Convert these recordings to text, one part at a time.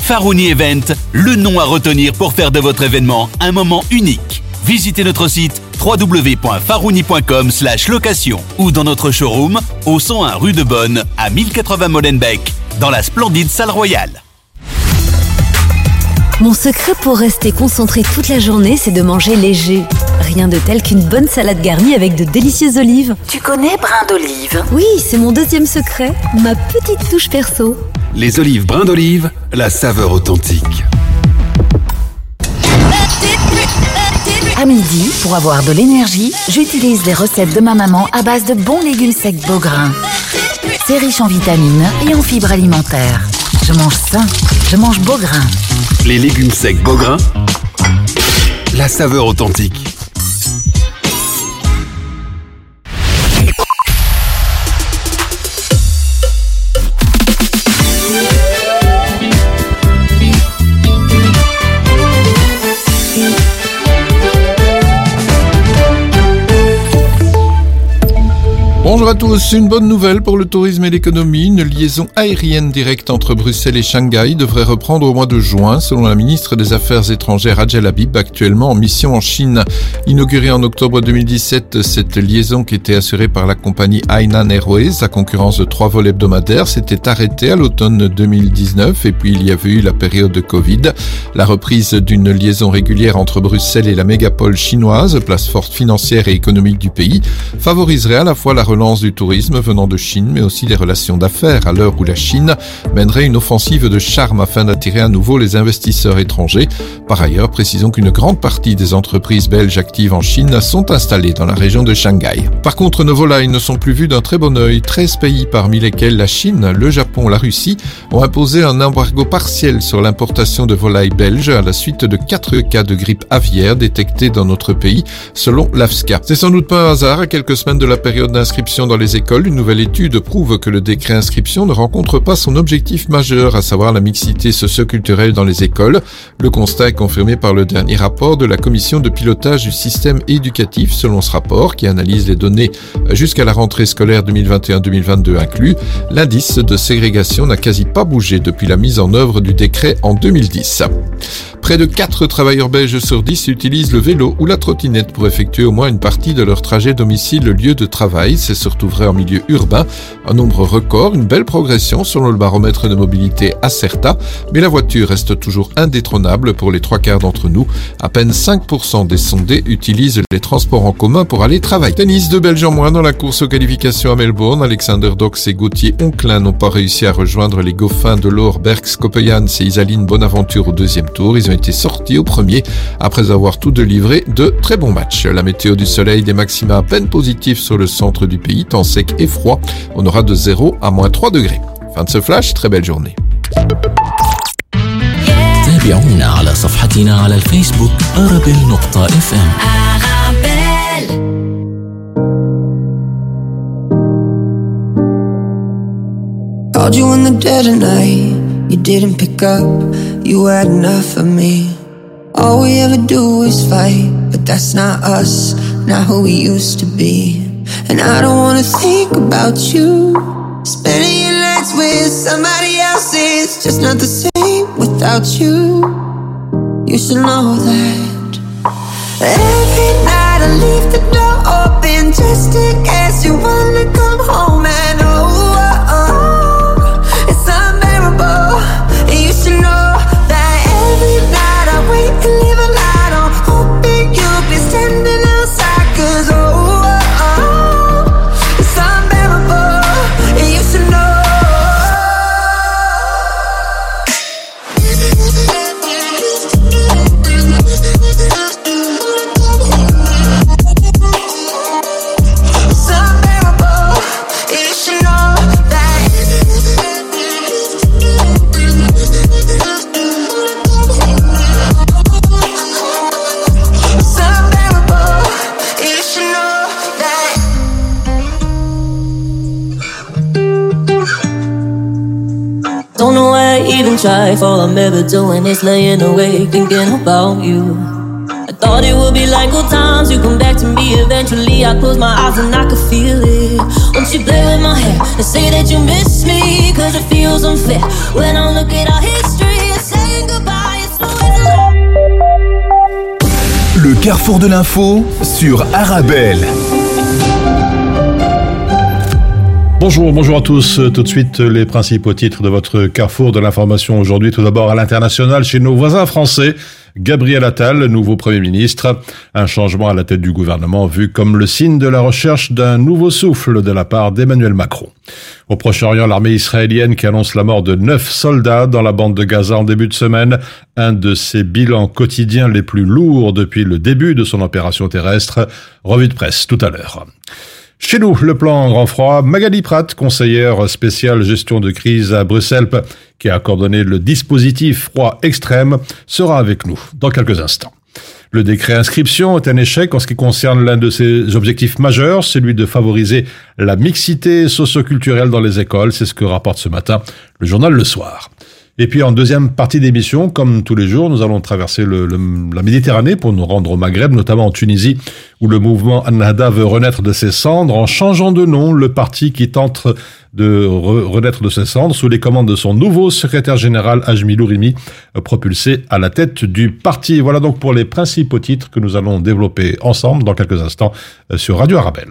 Farouni Event, le nom à retenir pour faire de votre événement un moment unique. Visitez notre site www.farouni.com location ou dans notre showroom au 101 rue de Bonne à 1080 Molenbeek dans la splendide salle royale. Mon secret pour rester concentré toute la journée, c'est de manger léger. Rien de tel qu'une bonne salade garnie avec de délicieuses olives. Tu connais brin d'olive? Oui, c'est mon deuxième secret, ma petite touche perso. Les olives brin d'olive, la saveur authentique. À midi, pour avoir de l'énergie, j'utilise les recettes de ma maman à base de bons légumes secs Beaugrain. C'est riche en vitamines et en fibres alimentaires. Je mange sain, je mange Beaugrain. Les légumes secs Beaugrain, la saveur authentique. Bonjour à tous, une bonne nouvelle pour le tourisme et l'économie. Une liaison aérienne directe entre Bruxelles et Shanghai devrait reprendre au mois de juin, selon la ministre des Affaires étrangères Adjel Habib, actuellement en mission en Chine. Inaugurée en octobre 2017, cette liaison qui était assurée par la compagnie Hainan Airways, à concurrence de trois vols hebdomadaires, s'était arrêtée à l'automne 2019 et puis il y avait eu la période de Covid. La reprise d'une liaison régulière entre Bruxelles et la mégapole chinoise, place forte financière et économique du pays, favoriserait à la fois la relance du tourisme venant de Chine, mais aussi des relations d'affaires à l'heure où la Chine mènerait une offensive de charme afin d'attirer à nouveau les investisseurs étrangers. Par ailleurs, précisons qu'une grande partie des entreprises belges actives en Chine sont installées dans la région de Shanghai. Par contre, nos volailles ne sont plus vues d'un très bon œil. 13 pays, parmi lesquels la Chine, le Japon, la Russie, ont imposé un embargo partiel sur l'importation de volailles belges à la suite de 4 cas de grippe aviaire détectés dans notre pays, selon l'AFSCA. C'est sans doute pas un hasard, à quelques semaines de la période d'inscription dans les écoles, une nouvelle étude prouve que le décret inscription ne rencontre pas son objectif majeur, à savoir la mixité socioculturelle dans les écoles. Le constat est confirmé par le dernier rapport de la commission de pilotage du système éducatif. Selon ce rapport, qui analyse les données jusqu'à la rentrée scolaire 2021-2022 inclus, l'indice de ségrégation n'a quasi pas bougé depuis la mise en œuvre du décret en 2010. Près de 4 travailleurs belges sur 10 utilisent le vélo ou la trottinette pour effectuer au moins une partie de leur trajet domicile-lieu de travail. Surtout vrai en milieu urbain. Un nombre record, une belle progression selon le baromètre de mobilité Acerta, mais la voiture reste toujours indétrônable pour les trois quarts d'entre nous. À peine 5% des sondés utilisent les transports en commun pour aller travailler. Tennis, de Belges en moins dans la course aux qualifications à Melbourne. Alexander Dox et Gauthier Onclin n'ont pas réussi à rejoindre les Goffins de l'Or, Berks, Kopeyans et Isaline Bonaventure au deuxième tour. Ils ont été sortis au premier après avoir tout délivré de très bons matchs. La météo du soleil, des maxima à peine positifs sur le centre du pays, temps sec et froid. On aura de 0 à moins 3 degrés. Fin de ce flash, très belle journée. تابعونا على صفحتنا على الفيسبوك أرابيل نقطة اف ام Called you in the dead of night, you didn't pick up, you had enough of me. All we ever do is fight, but that's not us, not who we used to be. And I don't wanna think about you. Spending your nights with somebody else is just not the same without you. You should know that. Every night I leave the door open just in case you wanna come home if all I'm ever doing is laying awake thinking about you. I thought it would be like old times, you come back to me eventually. I close my eyes and I could feel it. Won't you play with my hair and say that you miss me? Cause it feels unfair when I look at our history Le carrefour de l'info sur Arabelle. Bonjour, bonjour à tous. Tout de suite, les principaux titres de votre carrefour de l'information aujourd'hui. Tout d'abord à l'international chez nos voisins français. Gabriel Attal, nouveau Premier ministre. Un changement à la tête du gouvernement vu comme le signe de la recherche d'un nouveau souffle de la part d'Emmanuel Macron. Au Proche-Orient, l'armée israélienne qui annonce la mort de neuf soldats dans la bande de Gaza en début de semaine, un de ses bilans quotidiens les plus lourds depuis le début de son opération terrestre. Revue de presse tout à l'heure. Chez nous, le plan grand froid, Magali Pratt, conseillère spéciale gestion de crise à Bruxelles, qui a coordonné le dispositif froid extrême, sera avec nous dans quelques instants. Le décret inscription est un échec en ce qui concerne l'un de ses objectifs majeurs, celui de favoriser la mixité socioculturelle dans les écoles. C'est ce que rapporte ce matin le journal Le Soir. Et puis en deuxième partie d'émission, comme tous les jours, nous allons traverser la Méditerranée pour nous rendre au Maghreb, notamment en Tunisie, où le mouvement Annahda veut renaître de ses cendres en changeant de nom. Le parti qui tente de renaître de ses cendres sous les commandes de son nouveau secrétaire général Ajmi Lourimi, propulsé à la tête du parti. Voilà donc pour les principaux titres que nous allons développer ensemble dans quelques instants euh, sur Radio Arabelle.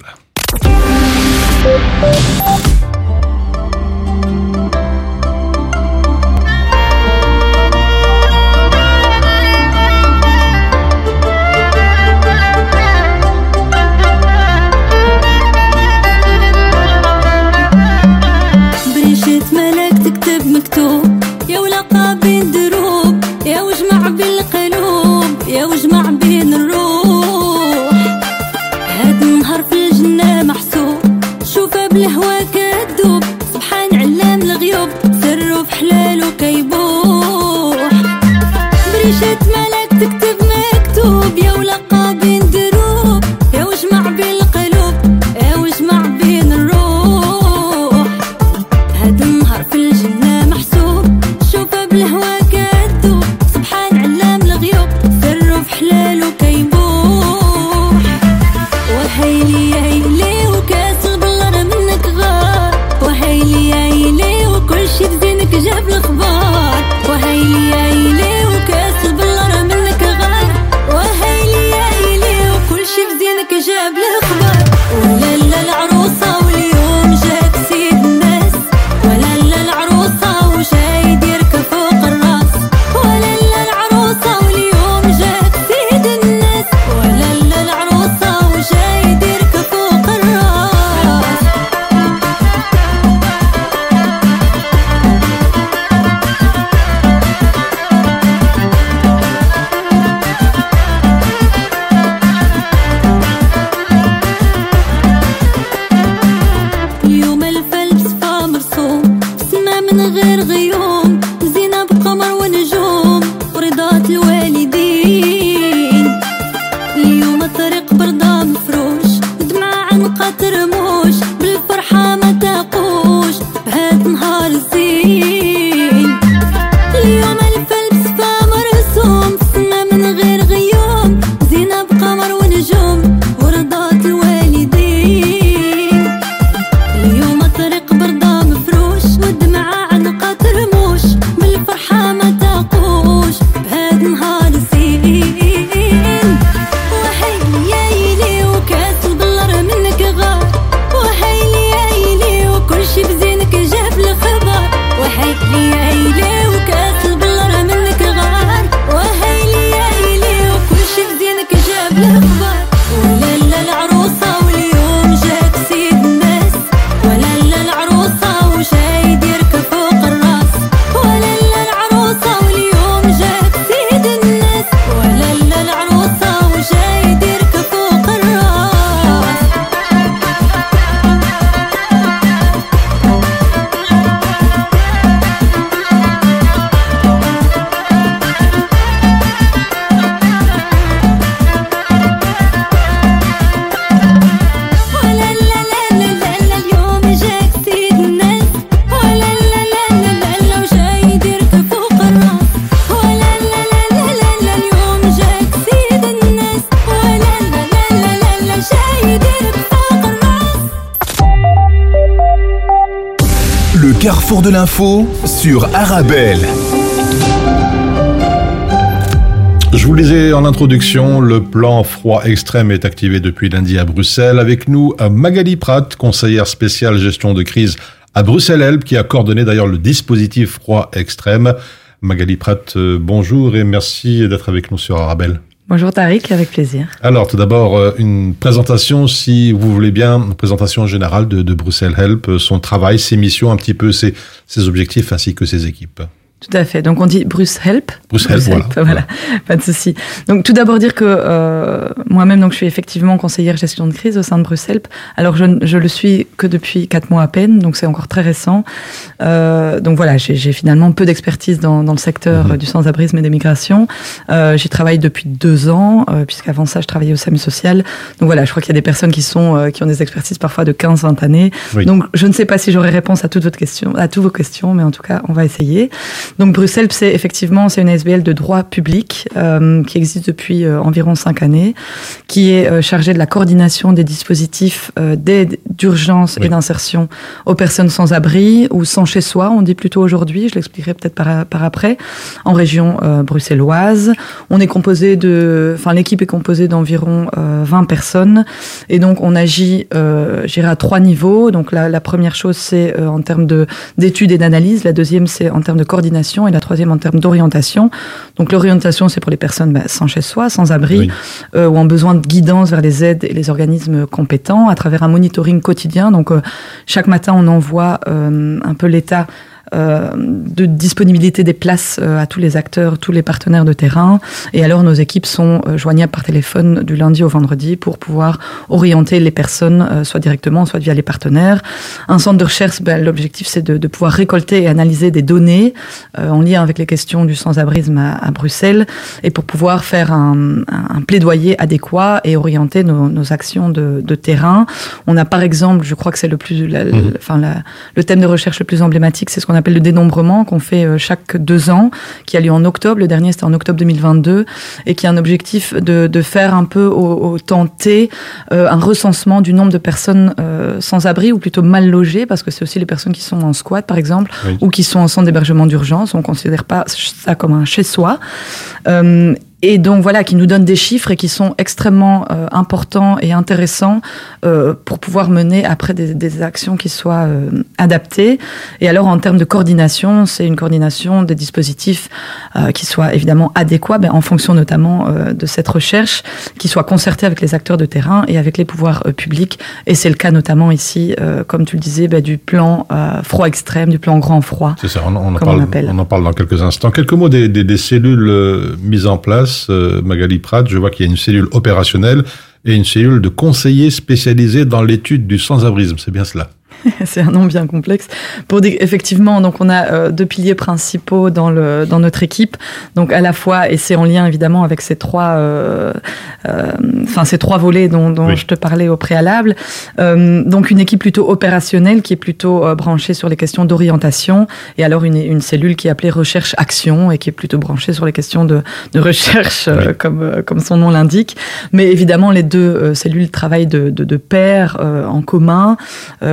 L'info sur Arabelle. Je vous le disais en introduction, le plan froid extrême est activé depuis lundi à Bruxelles. Avec nous, Magali Pratt, conseillère spéciale gestion de crise à Bruxelles-Elbe, qui a coordonné d'ailleurs le dispositif froid extrême. Magali Pratt, euh, bonjour et merci d'être avec nous sur Arabelle. Bonjour Tariq, avec plaisir. Alors tout d'abord, euh, une présentation, si vous voulez bien, une présentation générale de, Bruxelles Help, son travail, ses missions, un petit peu ses objectifs ainsi que ses équipes. Tout à fait. Donc on dit Bruce Help. Bruce Help, voilà. voilà. Pas de souci. Donc tout d'abord dire que euh, moi-même, donc je suis effectivement conseillère gestion de crise au sein de Bruce Help. Alors je, je le suis que depuis quatre mois à peine, donc c'est encore très récent. Euh, donc voilà, j'ai finalement peu d'expertise dans, dans, le secteur Mhm. du sans-abrisme et des migrations. Euh, J'y travaille depuis deux ans, euh, puisqu'avant ça, je travaillais au SAMU social. Donc voilà, je crois qu'il y a des personnes qui sont euh, qui ont des expertises parfois de 15-20 années. Oui. Donc je ne sais pas si j'aurai réponse à toutes votre question, à toutes vos questions, mais en tout cas, on va essayer. Donc Bruxelles, c'est effectivement c'est une SBL de droit public euh, qui existe depuis euh, environ cinq années, qui est euh, chargée de la coordination des dispositifs d'aide, d'urgence Oui. et d'insertion aux personnes sans abri ou sans chez soi. On dit plutôt aujourd'hui. Je l'expliquerai peut-être par, par après. En région bruxelloise, on est composé de, enfin l'équipe est composée d'environ euh, 20 personnes et donc on agit, j'irai à trois niveaux. Donc la, la première chose c'est en termes de d'études et d'analyse. La deuxième, c'est en termes de coordination. Et la troisième, en termes d'orientation. Donc, l'orientation, c'est pour les personnes bah, sans chez soi, sans abri, Oui. euh, ou en besoin de guidance vers les aides et les organismes compétents à travers un monitoring quotidien. Donc, euh, chaque matin, on envoie euh, un peu l'état de disponibilité des places euh, à tous les acteurs, tous les partenaires de terrain. Et alors, nos équipes sont euh, joignables par téléphone du lundi au vendredi pour pouvoir orienter les personnes, euh, soit directement, soit via les partenaires. Un centre de recherche, ben, l'objectif, c'est de, de pouvoir récolter et analyser des données euh, en lien avec les questions du sans-abrisme à, à Bruxelles et pour pouvoir faire un, un, plaidoyer adéquat et orienter nos, nos actions de, de terrain. On a par exemple, je crois que c'est le plus, la, Mhm. enfin la, le thème de recherche le plus emblématique, c'est ce qu'on appelle le dénombrement qu'on fait euh, chaque deux ans, qui a lieu en octobre. Le dernier c'était en octobre 2022 et qui a un objectif de, de faire un peu au, au temps T euh, un recensement du nombre de personnes euh, sans abri ou plutôt mal logées, parce que c'est aussi les personnes qui sont en squat par exemple Oui. ou qui sont en centre d'hébergement d'urgence. On considère pas ça comme un chez soi. Euh, et donc voilà, qui nous donnent des chiffres et qui sont extrêmement euh, importants et intéressants euh, pour pouvoir mener après des, des actions qui soient euh, adaptées. Et alors en termes de coordination, c'est une coordination des dispositifs qui soient évidemment adéquats, ben, en fonction notamment de cette recherche, qui soit concertée avec les acteurs de terrain et avec les pouvoirs publics. Et c'est le cas notamment ici, comme tu le disais, ben, du plan froid extrême, du plan grand froid. C'est ça, on, on en on parle, on en parle dans quelques instants. Quelques mots des, des, des cellules mises en place. Euh, Magali Pratt, je vois qu'il y a une cellule opérationnelle et une cellule de conseillers spécialisés dans l'étude du sans-abrisme. C'est bien cela. c'est un nom bien complexe. Pour effectivement, donc on a euh, deux piliers principaux dans le dans notre équipe. Donc à la fois, et c'est en lien évidemment avec ces trois, euh, euh, enfin ces trois volets dont, dont Oui. je te parlais au préalable. Donc une équipe plutôt opérationnelle qui est plutôt branchée sur les questions d'orientation, et alors une, une cellule qui est appelée recherche action et qui est plutôt branchée sur les questions de, de recherche, Oui. comme comme son nom l'indique. Mais évidemment, les deux cellules travaillent de, de, de pair en commun,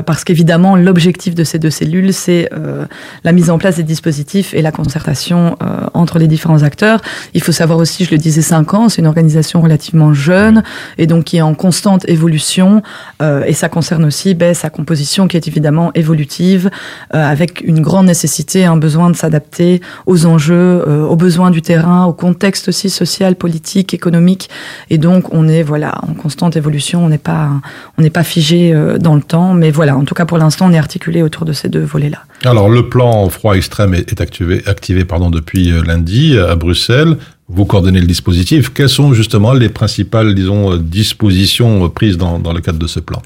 parce qu'évidemment, l'objectif de ces deux cellules, c'est euh, la mise en place des dispositifs et la concertation euh, entre les différents acteurs. Il faut savoir aussi, je le disais, 5 ans, c'est une organisation relativement jeune et donc qui est en constante évolution. euh, et ça concerne aussi ben, sa composition qui est évidemment évolutive, avec une grande nécessité, un besoin de s'adapter aux enjeux, aux besoins du terrain, au contexte aussi social, politique, économique. Et donc, on est voilà en constante évolution. On n'est pas on n'est pas figé dans le temps, mais voilà. En tout cas, pour l'instant, on est articulé autour de ces deux volets-là. Alors, le plan froid extrême est, activé, activé pardon, depuis euh, lundi à Bruxelles. Vous coordonnez le dispositif. Quelles sont justement les principales, disons, euh, dispositions euh, prises dans, dans le cadre de ce plan?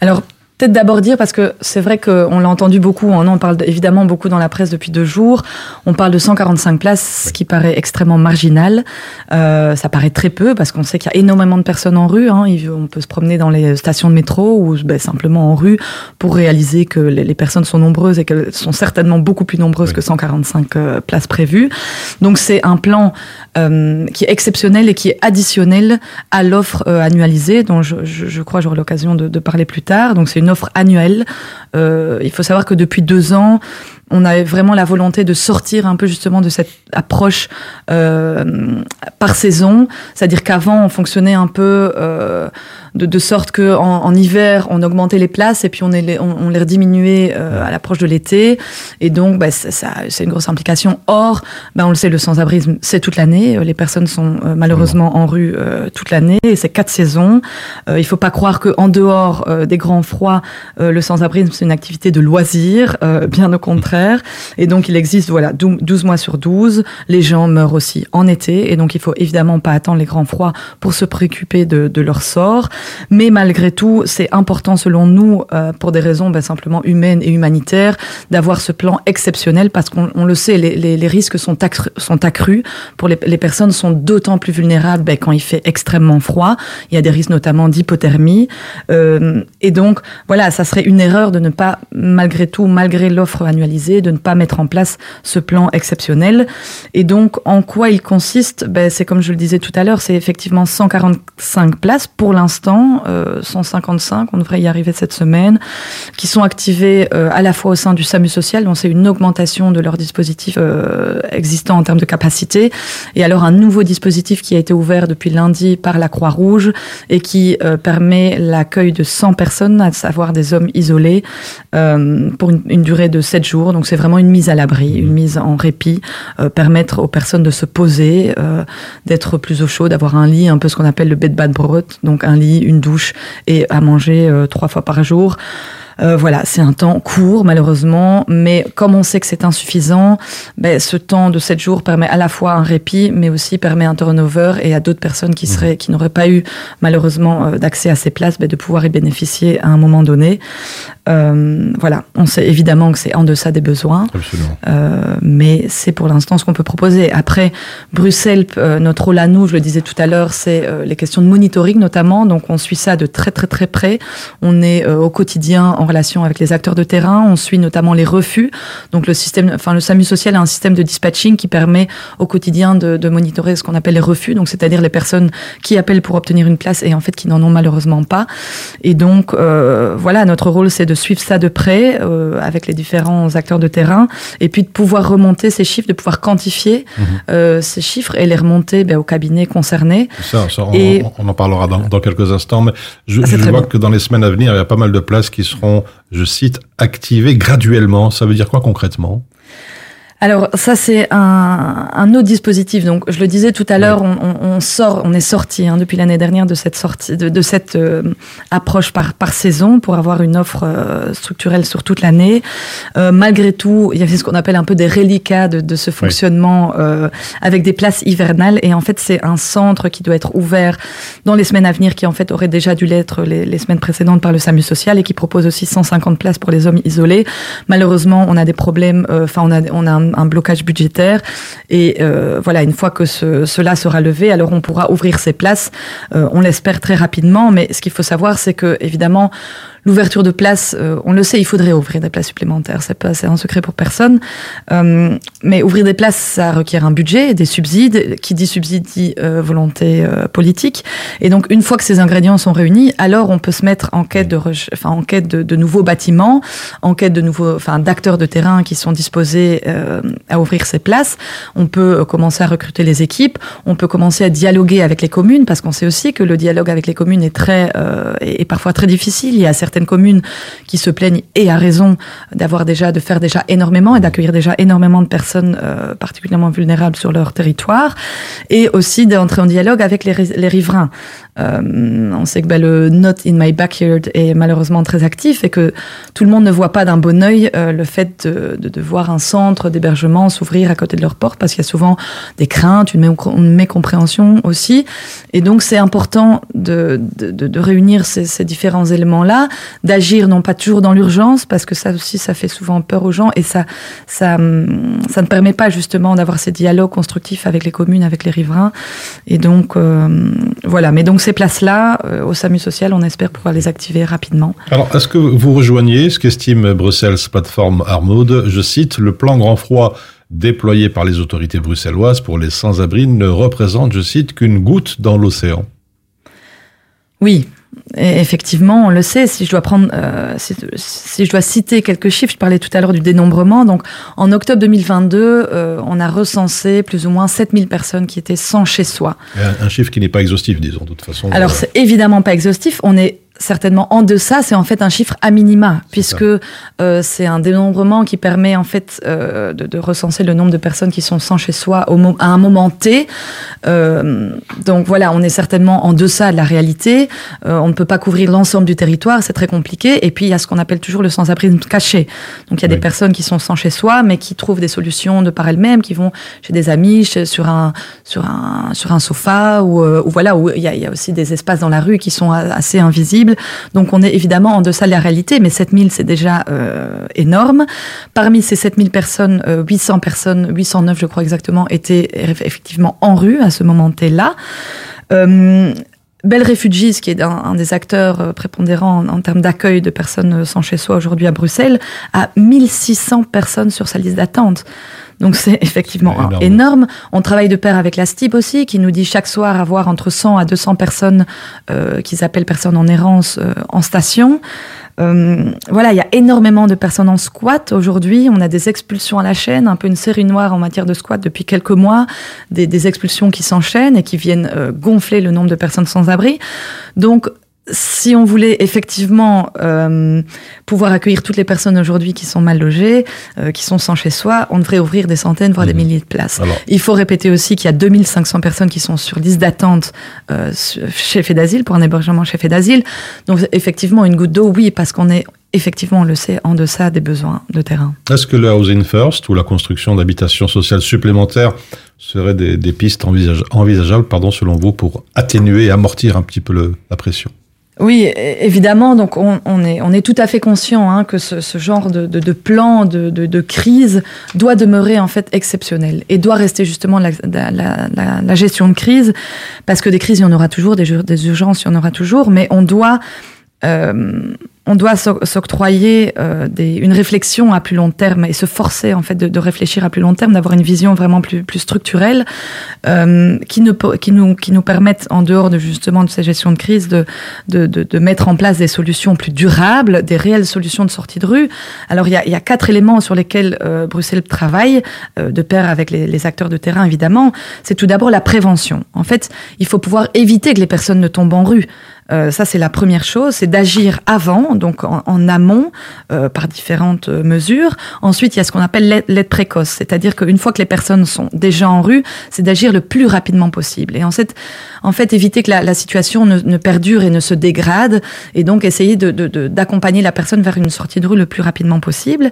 Alors, peut-être d'abord dire, parce que c'est vrai qu'on l'a entendu beaucoup, on parle évidemment beaucoup dans la presse depuis deux jours, on parle de 145 places, ce qui paraît extrêmement marginal. Euh, ça paraît très peu, parce qu'on sait qu'il y a énormément de personnes en rue. Hein, on peut se promener dans les stations de métro ou ben, simplement en rue pour réaliser que les, personnes sont nombreuses et qu'elles sont certainement beaucoup plus nombreuses Oui. que 145 euh, places prévues. Donc c'est un plan euh, qui est exceptionnel et qui est additionnel à l'offre euh, annualisée, dont je, je, je crois j'aurai l'occasion de, de parler plus tard. Donc c'est une offre annuelle. Euh, il faut savoir que depuis deux ans, on avait vraiment la volonté de sortir un peu justement de cette approche euh, par saison, c'est-à-dire qu'avant on fonctionnait un peu euh, de, sorte que en, en, hiver on augmentait les places et puis on, les, on, les rediminuait euh, à l'approche de l'été et donc bah, ça, c'est une grosse implication. Or, bah, on le sait, le sans-abrisme c'est toute l'année, les personnes sont malheureusement en rue toute l'année et c'est quatre saisons. Il faut pas croire que en dehors des grands froids, le sans-abrisme c'est une activité de loisir, bien au contraire. Et donc il existe voilà 12 mois sur 12. Les gens meurent aussi en été et donc il faut évidemment pas attendre les grands froids pour se préoccuper de, leur sort. Mais malgré tout, c'est important selon nous, euh, pour des raisons ben, simplement humaines et humanitaires, d'avoir ce plan exceptionnel parce qu'on le sait, les, risques sont, accru, sont accrus. Pour les, les personnes sont d'autant plus vulnérables ben, quand il fait extrêmement froid. Il y a des risques notamment d'hypothermie. Euh, et donc, voilà, ça serait une erreur de ne pas, malgré tout, malgré l'offre annualisée, de ne pas mettre en place ce plan exceptionnel. Et donc, en quoi il consiste? Ben, C'est comme je le disais tout à l'heure, c'est effectivement 145 places pour l'instant, euh, 155, on devrait y arriver cette semaine, qui sont activées euh, à la fois au sein du SAMU social, donc c'est une augmentation de leur dispositif euh, existant en termes de capacité, et alors un nouveau dispositif qui a été ouvert depuis lundi par la Croix-Rouge et qui euh, permet l'accueil de 100 personnes, à savoir des hommes isolés, euh, pour une, une durée de 7 jours. Donc c'est vraiment une mise à l'abri, une mise en répit, euh, permettre aux personnes de se poser, euh, d'être plus au chaud, d'avoir un lit, un peu ce qu'on appelle le bed bad brot, donc un lit, une douche et à manger euh, trois fois par jour. Euh, voilà, c'est un temps court malheureusement, mais comme on sait que c'est insuffisant, ben, ce temps de 7 jours permet à la fois un répit, mais aussi permet un turnover et à d'autres personnes qui seraient, qui n'auraient pas eu malheureusement euh, d'accès à ces places, ben, de pouvoir y bénéficier à un moment donné. Euh, voilà, on sait évidemment que c'est en deçà des besoins, euh, mais c'est pour l'instant ce qu'on peut proposer. Après, Bruxelles, notre rôle à nous, je le disais tout à l'heure, c'est les questions de monitoring notamment. Donc on suit ça de très très très près. On est au quotidien en relation avec les acteurs de terrain. On suit notamment les refus. Donc le système, enfin le SAMU social a un système de dispatching qui permet au quotidien de, de monitorer ce qu'on appelle les refus. Donc c'est-à-dire les personnes qui appellent pour obtenir une place et en fait qui n'en ont malheureusement pas. Et donc euh, voilà, notre rôle c'est de suivre ça de près euh, avec les différents acteurs de terrain et puis de pouvoir remonter ces chiffres, de pouvoir quantifier mmh. euh, ces chiffres et les remonter ben, au cabinet concerné. Ça, ça on, et... on, en parlera dans, dans, quelques instants, mais je, ah, je vois bon. que dans les semaines à venir, il y a pas mal de places qui seront, je cite, activées graduellement. Ça veut dire quoi concrètement? Alors ça c'est un, un, autre dispositif. Donc je le disais tout à l'heure, on, on, on, sort, on est sorti hein, depuis l'année dernière de cette sortie, de, de cette euh, approche par, par saison pour avoir une offre euh, structurelle sur toute l'année. Euh, malgré tout, il y avait ce qu'on appelle un peu des reliquats de, de ce fonctionnement oui. avec des places hivernales. Et en fait c'est un centre qui doit être ouvert dans les semaines à venir, qui en fait aurait déjà dû l'être les, les semaines précédentes par le SAMU social et qui propose aussi 150 places pour les hommes isolés. Malheureusement, on a des problèmes. Enfin, on a on a un, un blocage budgétaire. Et euh, voilà, une fois que ce, cela sera levé, alors on pourra ouvrir ces places. Euh, on l'espère très rapidement. Mais ce qu'il faut savoir, c'est que évidemment, l'ouverture de places, euh, on le sait, il faudrait ouvrir des places supplémentaires. C'est pas, c'est un secret pour personne. Euh, mais ouvrir des places, ça requiert un budget, des subsides. Qui dit subside dit euh, volonté euh, politique. Et donc, une fois que ces ingrédients sont réunis, alors on peut se mettre en quête de, enfin, en quête de, de nouveaux bâtiments, en quête de nouveaux, enfin, d'acteurs de terrain qui sont disposés euh, à ouvrir ces places. On peut commencer à recruter les équipes. On peut commencer à dialoguer avec les communes parce qu'on sait aussi que le dialogue avec les communes est très, euh, est parfois très difficile. Il y a certaines certaines communes qui se plaignent et à raison d'avoir déjà de faire déjà énormément et d'accueillir déjà énormément de personnes euh, particulièrement vulnérables sur leur territoire et aussi d'entrer en dialogue avec les, les riverains. Euh, on sait que bah, le Not in my backyard est malheureusement très actif et que tout le monde ne voit pas d'un bon oeil euh, le fait de, voir un centre d'hébergement s'ouvrir à côté de leur porte parce qu'il y a souvent des craintes, une, mécompréhension aussi. Et donc c'est important de, réunir ces, différents éléments-là, d'agir non pas toujours dans l'urgence parce que ça aussi ça fait souvent peur aux gens et ça, ça, ça ne permet pas justement d'avoir ces dialogues constructifs avec les communes, avec les riverains. Et donc euh, voilà. Mais donc ces places-là, euh, au SAMU social, on espère pouvoir les activer rapidement. Alors, est-ce que vous rejoignez ce qu'estime Bruxelles Plateforme Armaude? Je cite, le plan grand froid déployé par les autorités bruxelloises pour les sans-abri ne représente, je cite, qu'une goutte dans l'océan. Oui, Et effectivement, on le sait. Si je dois prendre, euh, si, si je dois citer quelques chiffres, je parlais tout à l'heure du dénombrement. Donc, en octobre 2022, euh, on a recensé plus ou moins 7000 personnes qui étaient sans chez soi. Un, un chiffre qui n'est pas exhaustif, disons, de toute façon. Alors, Euh, c'est évidemment pas exhaustif. On est certainement en deçà, c'est en fait un chiffre à minima, puisque euh, c'est un dénombrement qui permet en fait euh, de, de recenser le nombre de personnes qui sont sans chez soi au à un moment T. Euh, donc voilà, on est certainement en deçà de la réalité. On ne peut pas couvrir l'ensemble du territoire, c'est très compliqué. Et puis il y a ce qu'on appelle toujours le sans-abrisme caché. Donc il y a des personnes qui sont sans chez soi, mais qui trouvent des solutions de par elles-mêmes, qui vont chez des amis, chez- sur un sur un sur un sofa, ou, ou voilà, où il y a, il y a aussi des espaces dans la rue qui sont assez invisibles. Donc on est évidemment en deçà de la réalité, mais 7000 c'est déjà euh, énorme. Parmi ces 7000 personnes, euh, 800 personnes, 809 je crois exactement, étaient eff- effectivement en rue à ce moment-là. Euh, Bell Refugees, qui est un, des acteurs euh, prépondérants en, en termes d'accueil de personnes euh, sans chez soi aujourd'hui à Bruxelles, a 1600 personnes sur sa liste d'attente. Donc c'est effectivement un- énorme. énorme. On travaille de pair avec la STIB aussi, qui nous dit chaque soir avoir entre 100 à 200 personnes euh, qu'ils appellent personnes en errance euh, en station. Euh, voilà, il y a énormément de personnes en squat aujourd'hui. On a des expulsions à la chaîne, un peu une série noire en matière de squat depuis quelques mois, des, des expulsions qui s'enchaînent et qui viennent euh, gonfler le nombre de personnes sans abri. Donc, si on voulait effectivement euh, pouvoir accueillir toutes les personnes aujourd'hui qui sont mal logées, euh, qui sont sans chez soi, on devrait ouvrir des centaines, voire des milliers de places. Alors, Il faut répéter aussi qu'il y a 2500 personnes qui sont sur liste d'attente euh, chez Fait d'Asile, pour un hébergement chez Fait d'Asile. Donc effectivement, une goutte d'eau, oui, parce qu'on est effectivement, on le sait, en deçà des besoins de terrain. Est-ce que le Housing First ou la construction d'habitations sociales supplémentaires seraient des, des pistes envisage- envisageables pardon, selon vous pour atténuer et amortir un petit peu le- la pression? Oui, évidemment. Donc, on, est, on est tout à fait conscient hein, que ce, genre de, de, de plan de, crise doit demeurer en fait exceptionnel et doit rester justement la, gestion de crise, parce que des crises, il y en aura toujours, des, des urgences, il y en aura toujours, mais on doit euh, on doit s'oc- s'octroyer euh, une réflexion à plus long terme et se forcer en fait de, de réfléchir à plus long terme, d'avoir une vision vraiment plus, plus structurelle euh, qui, ne, qui, nous, qui nous permette, en dehors de justement de ces gestions de crise, de, de, de, de mettre en place des solutions plus durables, des réelles solutions de sortie de rue. Alors il y a, y a quatre éléments sur lesquels euh, Bruxelles travaille, euh, de pair avec les, les acteurs de terrain évidemment. C'est tout d'abord la prévention. En fait, il faut pouvoir éviter que les personnes ne tombent en rue. Euh, ça, c'est la première chose, c'est d'agir avant, donc en, en amont, euh, par différentes euh, mesures. Ensuite, il y a ce qu'on appelle l'aide- précoce, c'est-à-dire qu'une fois que les personnes sont déjà en rue, c'est d'agir le plus rapidement possible. Et en fait, éviter que la, la situation ne, ne perdure et ne se dégrade, et donc essayer de- de- de- d'accompagner la personne vers une sortie de rue le plus rapidement possible.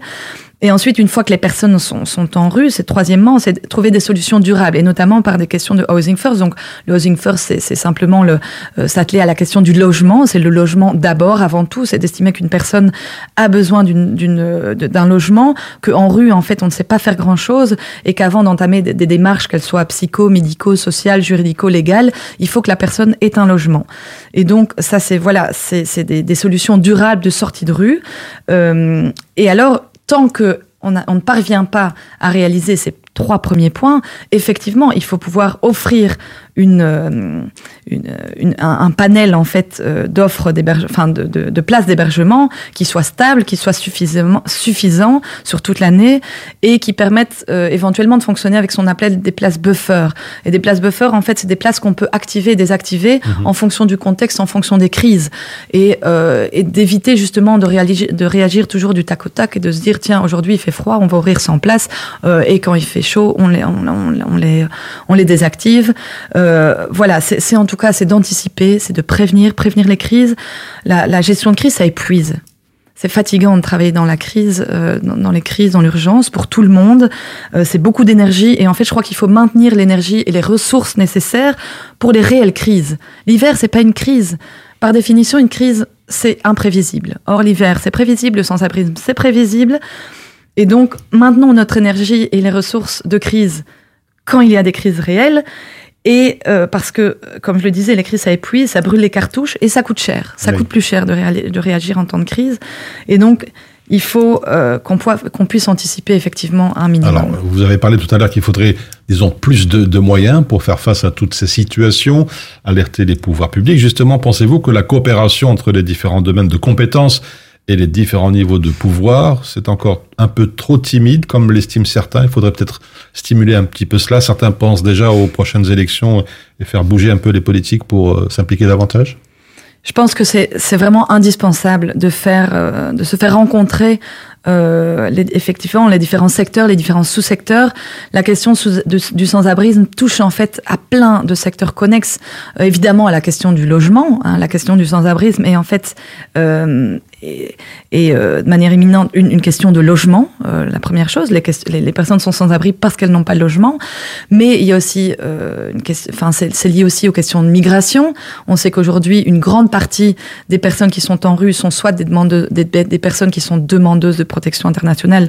Et ensuite, une fois que les personnes sont, sont en rue, c'est troisièmement, c'est trouver des solutions durables, et notamment par des questions de housing first. Donc, le housing first, c'est- simplement le euh, s'atteler à la question du logement. C'est le logement d'abord, avant tout. C'est d'estimer qu'une personne a besoin euh, d'un logement, qu'en rue, en fait, on ne sait pas faire grand-chose, et qu'avant d'entamer des, démarches, qu'elles soient psycho, médico, sociales, juridico-légales, il faut que la personne ait un logement. Et donc, ça, c'est voilà, c'est des, des solutions durables de sortie de rue. Euh, et alors, tant que on, ne parvient pas à réaliser ces trois premiers points, effectivement, il faut pouvoir offrir une, euh, une, une- un, un panel en fait euh, d'offres enfin de, de, de places d'hébergement qui soit stable, qui soit suffisamment suffisant sur toute l'année et qui permettent euh, éventuellement de fonctionner avec ce qu'on appelle des places buffer. Et des places buffer, en fait, c'est des places qu'on peut activer et désactiver en fonction du contexte, en fonction des crises et, euh, et d'éviter justement de réagir, de réagir toujours du tac au tac et de se dire tiens aujourd'hui il fait froid, on va ouvrir 100 places euh, et quand il fait chaud, on les, on, on- les, on les désactive. Euh, voilà, c'est en tout cas c'est d'anticiper, c'est de prévenir, prévenir les crises. La, gestion de crise, ça épuise. C'est fatigant de travailler dans la crise, euh, dans, dans les crises, dans l'urgence, pour tout le monde. Euh, c'est beaucoup d'énergie et en fait, je crois qu'il faut maintenir l'énergie et les ressources nécessaires pour les réelles crises. L'hiver, c'est pas une crise. Par définition, une crise, c'est imprévisible. Or, l'hiver, c'est prévisible, le sans-abrisme, c'est prévisible. Et donc, maintenons notre énergie et les ressources de crise quand il y a des crises réelles. Et euh, parce que, comme je le disais, les crises, ça épuise, ça brûle les cartouches et ça coûte cher. Ça Oui. coûte plus cher de, réagir en temps de crise. Et donc, il faut euh, qu'on puisse anticiper effectivement un minimum. Alors, vous avez parlé tout à l'heure qu'il faudrait, disons, plus de, de, moyens pour faire face à toutes ces situations, alerter les pouvoirs publics. Justement, pensez-vous que la coopération entre les différents domaines de compétences et les différents niveaux de pouvoir, c'est encore un peu trop timide, comme l'estiment certains. Il faudrait peut-être stimuler un petit peu cela. Certains pensent déjà aux prochaines élections et faire bouger un peu les politiques pour euh, s'impliquer davantage. Je pense que c'est vraiment indispensable de faire euh, de se faire rencontrer euh, effectivement les différents secteurs, les différents sous-secteurs. La question du sans-abrisme touche en fait à plein de secteurs connexes. Euh, évidemment à la question du logement, hein, la question du sans-abrisme est en fait euh, et, de manière imminente une, question de logement. La première chose, les, personnes sont sans abri parce qu'elles n'ont pas de logement, mais il y a aussi une question, enfin c'est lié aussi aux questions de migration. On sait qu'aujourd'hui une grande partie des personnes qui sont en rue sont soit des demandeuses, des, des personnes qui sont demandeuses de protection internationale,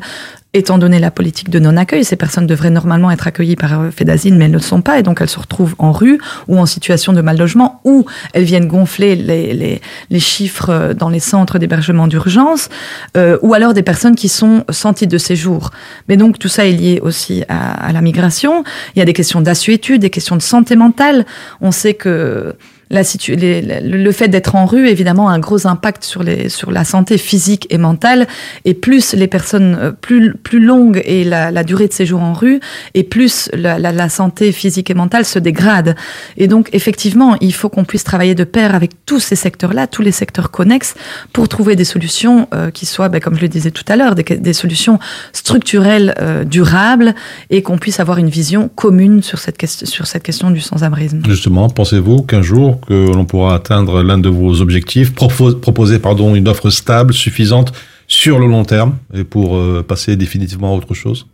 étant donné la politique de non-accueil, ces personnes devraient normalement être accueillies par euh, fait d'asile, mais elles ne le sont pas, et donc elles se retrouvent en rue ou en situation de mal logement, ou elles viennent gonfler les, les, les chiffres euh, dans les centres d'hébergement d'urgence, euh, ou alors des personnes qui sont sans titre de séjour. Mais donc tout ça est lié aussi à, à la migration. Il y a des questions d'assuétude, des questions de santé mentale. On sait que le fait d'être en rue, évidemment, a un gros impact sur, la santé physique et mentale. Et plus les personnes, euh, plus, plus longue est la, durée de séjour en rue, et plus la, santé physique et mentale se dégrade. Et donc, effectivement, il faut qu'on puisse travailler de pair avec tous ces secteurs-là, tous les secteurs connexes, pour trouver des solutions euh, qui soient, ben, comme je le disais tout à l'heure, des, solutions structurelles, euh, durables, et qu'on puisse avoir une vision commune sur cette question du sans-abrisme. Justement, pensez-vous qu'un jour, que l'on pourra atteindre l'un de vos objectifs, proposer pardon, une offre stable, suffisante sur le long terme et pour euh, passer définitivement à autre chose?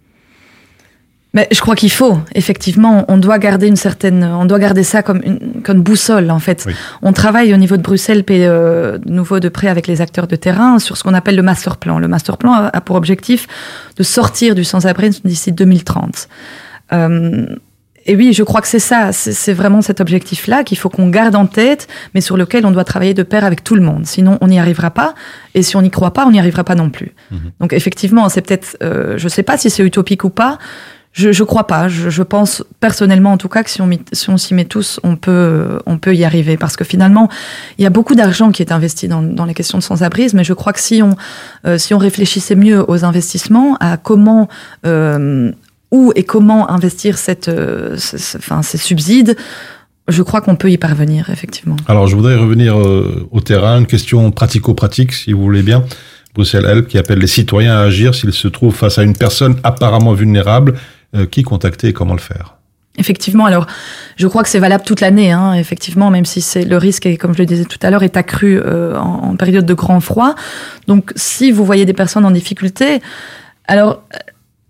Mais je crois qu'il faut effectivement, on doit garder une certaine, on doit garder ça comme une comme boussole en fait. Oui. On travaille au niveau de Bruxelles, euh, de nouveau de près avec les acteurs de terrain sur ce qu'on appelle le master plan. Le master plan a, a pour objectif de sortir du sans-abrisme d'ici 2030. Euh, et oui, je crois que c'est ça, c'est vraiment cet objectif-là qu'il faut qu'on garde en tête, mais sur lequel on doit travailler de pair avec tout le monde. Sinon, on n'y arrivera pas. Et si on n'y croit pas, on n'y arrivera pas non plus. Mmh. Donc, effectivement, c'est peut-être, euh, je ne sais pas si c'est utopique ou pas. Je, je crois pas. Je, je, pense personnellement, en tout cas, que si on, si on s'y met tous, on peut, on peut y arriver. Parce que finalement, il y a beaucoup d'argent qui est investi dans, dans les questions de sans-abrisme. Mais je crois que si on, euh, si on réfléchissait mieux aux investissements, à comment euh, où et comment investir cette, euh, ce, enfin, ces subsides, je crois qu'on peut y parvenir, effectivement. Alors, je voudrais revenir euh, au terrain, une question pratico-pratique, si vous voulez bien. Bruxelles Help qui appelle les citoyens à agir s'ils se trouvent face à une personne apparemment vulnérable. Euh, qui contacter et comment le faire? Effectivement, alors je crois que c'est valable toute l'année, hein, effectivement, même si c'est le risque, et comme je le disais tout à l'heure, est accru euh, en, en période de grand froid. Donc, si vous voyez des personnes en difficulté, alors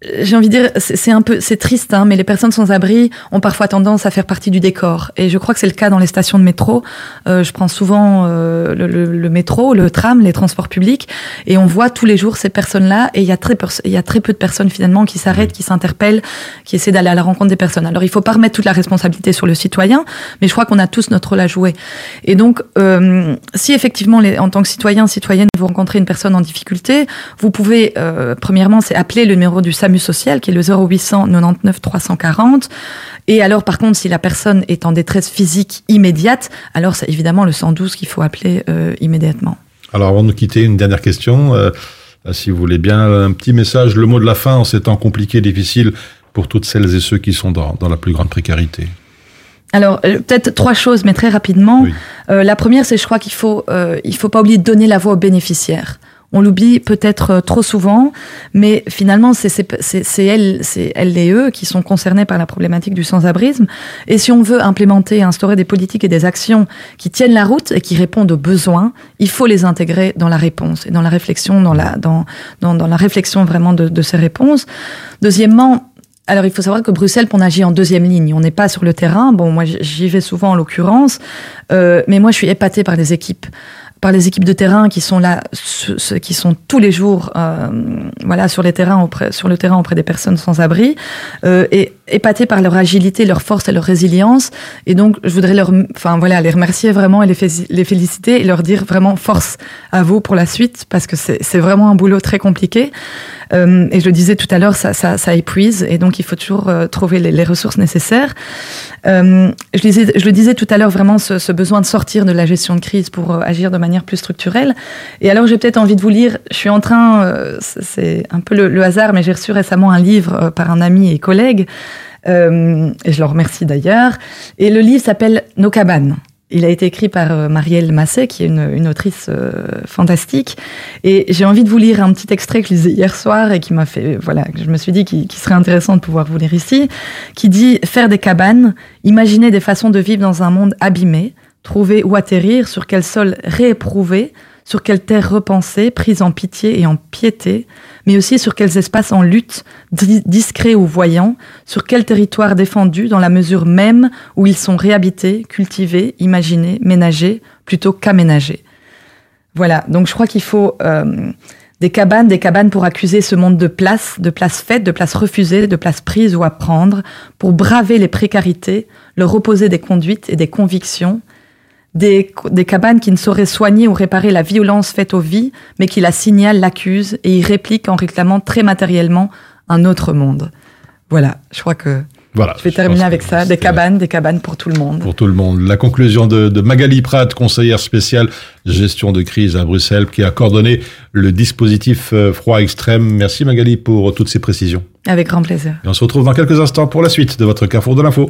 j'ai envie de dire, c'est un peu, c'est triste, hein, mais les personnes sans abri ont parfois tendance à faire partie du décor. Et je crois que c'est le cas dans les stations de métro. Euh, je prends souvent euh, le, le, le, métro, le tram, les transports publics, et on voit tous les jours ces personnes-là. Et il y a très, il y a très peu de personnes finalement qui s'arrêtent, qui s'interpellent, qui essaient d'aller à la rencontre des personnes. Alors il faut pas remettre toute la responsabilité sur le citoyen, mais je crois qu'on a tous notre rôle à jouer. Et donc, euh, si effectivement, les, en tant que citoyen, citoyenne, vous rencontrez une personne en difficulté, vous pouvez, euh, premièrement, c'est appeler le numéro du SAMU social qui est le 0800 99 340. Et alors, par contre, si la personne est en détresse physique immédiate, alors c'est évidemment le 112 qu'il faut appeler euh, immédiatement. Alors, avant de quitter, une dernière question. Euh, si vous voulez bien, un petit message, le mot de la fin en ces temps compliqués, difficiles pour toutes celles et ceux qui sont dans, dans la plus grande précarité. Alors euh, peut-être trois choses, mais très rapidement. Oui. Euh, la première, c'est je crois qu'il faut euh, il faut pas oublier de donner la voix aux bénéficiaires. On l'oublie peut-être trop souvent, mais finalement, c'est elles, elles et eux qui sont concernés par la problématique du sans-abrisme. Et si on veut implémenter, instaurer des politiques et des actions qui tiennent la route et qui répondent aux besoins, il faut les intégrer dans la réponse et dans la réflexion, dans la, dans, dans la réflexion vraiment de, de ces réponses. Deuxièmement, alors, il faut savoir que Bruxelles, on agit en deuxième ligne. On n'est pas sur le terrain. Bon, moi, j'y vais souvent en l'occurrence. Euh, mais moi, je suis épatée par les équipes par les équipes de terrain qui sont là, qui sont tous les jours, euh, voilà, sur les terrains sur le terrain auprès des personnes sans abri. Euh, et épatés par leur agilité, leur force et leur résilience. Et donc, je voudrais leur, enfin voilà, les remercier vraiment et les, féliciter et leur dire vraiment force à vous pour la suite parce que c'est vraiment un boulot très compliqué. Euh, et je le disais tout à l'heure, ça, ça, ça, épuise et donc il faut toujours euh, trouver les, ressources nécessaires. Euh, je, le disais tout à l'heure, vraiment ce, besoin de sortir de la gestion de crise pour agir de manière plus structurelle. Et alors j'ai peut-être envie de vous lire, je suis en train, c'est un peu le, hasard, mais j'ai reçu récemment un livre par un ami et collègue, et je le remercie d'ailleurs. Et le livre s'appelle Nos cabanes. Il a été écrit par euh, Marielle Masset, qui est une, une autrice euh, fantastique. Et j'ai envie de vous lire un petit extrait que je lisais hier soir et qui m'a fait, voilà, je me suis dit qu'il serait intéressant de pouvoir vous lire ici, qui dit Faire des cabanes, imaginer des façons de vivre dans un monde abîmé, trouver où atterrir, sur quel sol rééprouver, sur quelle terre repensée, prise en pitié et en piété, mais aussi sur quels espaces en lutte, discrets ou voyants, sur quel territoire défendu dans la mesure même où ils sont réhabités, cultivés, imaginés, ménagés, plutôt qu'aménagés. Voilà, donc je crois qu'il faut euh, des cabanes, des cabanes pour accuser ce monde de places, de places faites, de places refusées, de places prises ou à prendre, pour braver les précarités, leur opposer des conduites et des convictions, des, des, cabanes qui ne sauraient soigner ou réparer la violence faite aux vies, mais qui la signalent, l'accusent et y répliquent en réclamant très matériellement un autre monde. Voilà, je crois que voilà, je vais terminer avec ça. Des cabanes, des cabanes pour tout le monde. Pour tout le monde. La conclusion de, de Magali Pratt, conseillère spéciale gestion de crise à Bruxelles, qui a coordonné le dispositif euh, froid extrême. Merci Magali pour toutes ces précisions. Avec grand plaisir. Et on se retrouve dans quelques instants pour la suite de votre Carrefour de l'info.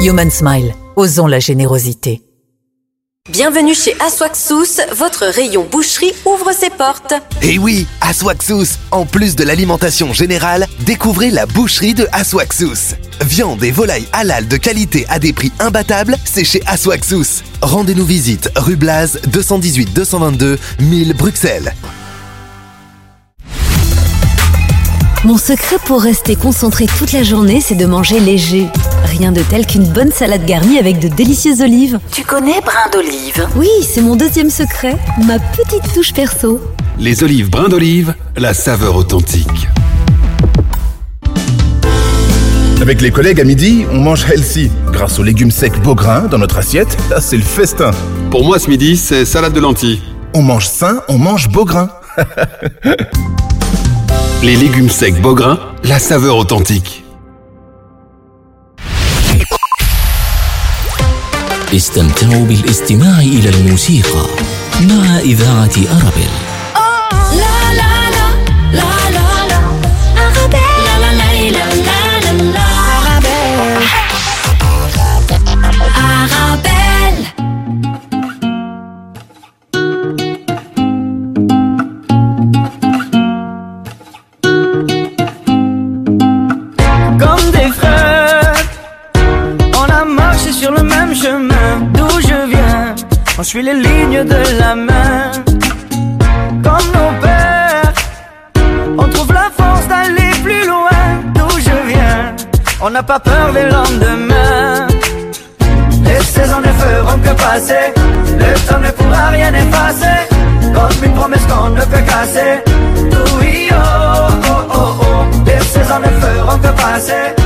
Human Smile, osons la générosité. Bienvenue chez Aswaxous, votre rayon boucherie ouvre ses portes. Et eh oui, Aswaxous, en plus de l'alimentation générale, découvrez la boucherie de Aswaxous. Viande et volailles halal de qualité à des prix imbattables, c'est chez Aswaxous. Rendez-nous visite rue Blaz 218 222 1000 Bruxelles. Mon secret pour rester concentré toute la journée, c'est de manger léger. Rien de tel qu'une bonne salade garnie avec de délicieuses olives. Tu connais brin d'olive? Oui, c'est mon deuxième secret, ma petite touche perso. Les olives brin d'olive, la saveur authentique. Avec les collègues à midi, on mange healthy. Grâce aux légumes secs Beaugrain dans notre assiette, là c'est le festin. Pour moi ce midi, c'est salade de lentilles. On mange sain, on mange Beaugrain. Les légumes secs Beaugrain, la saveur authentique. استمتعوا بالاستماع إلى الموسيقى مع إذاعة أرابيل. Les lignes de la main. Comme nos pères, on trouve la force d'aller plus loin d'où je viens. On n'a pas peur des lendemains. Les saisons ne feront que passer. Le temps ne pourra rien effacer. Comme une promesse qu'on ne peut casser. Oui, oh, oh, oh, oh. Les saisons ne feront que passer.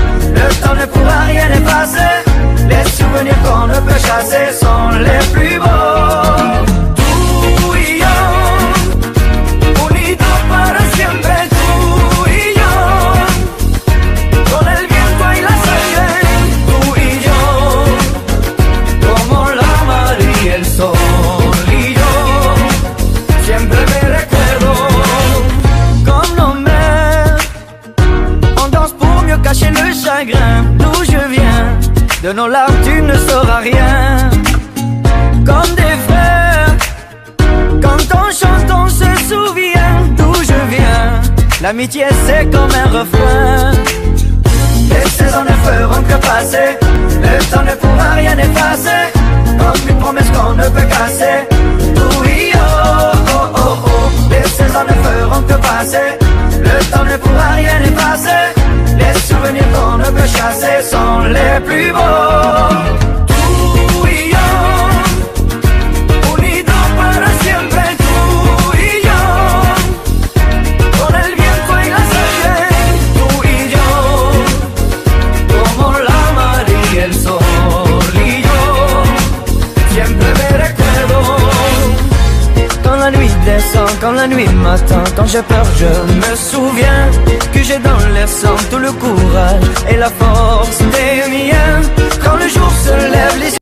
L'amitié c'est comme un refrain. Les saisons ne feront que passer. Le temps ne pourra rien effacer. Comme une promesse qu'on ne peut casser. Oui oh oh oh oh. Les saisons ne feront que passer. Le temps ne pourra rien effacer. Les souvenirs qu'on ne peut chasser Sont les plus beaux quand j'ai peur, je me souviens que j'ai dans l'air sang tout le courage et la force des miens. Quand le jour se lève, les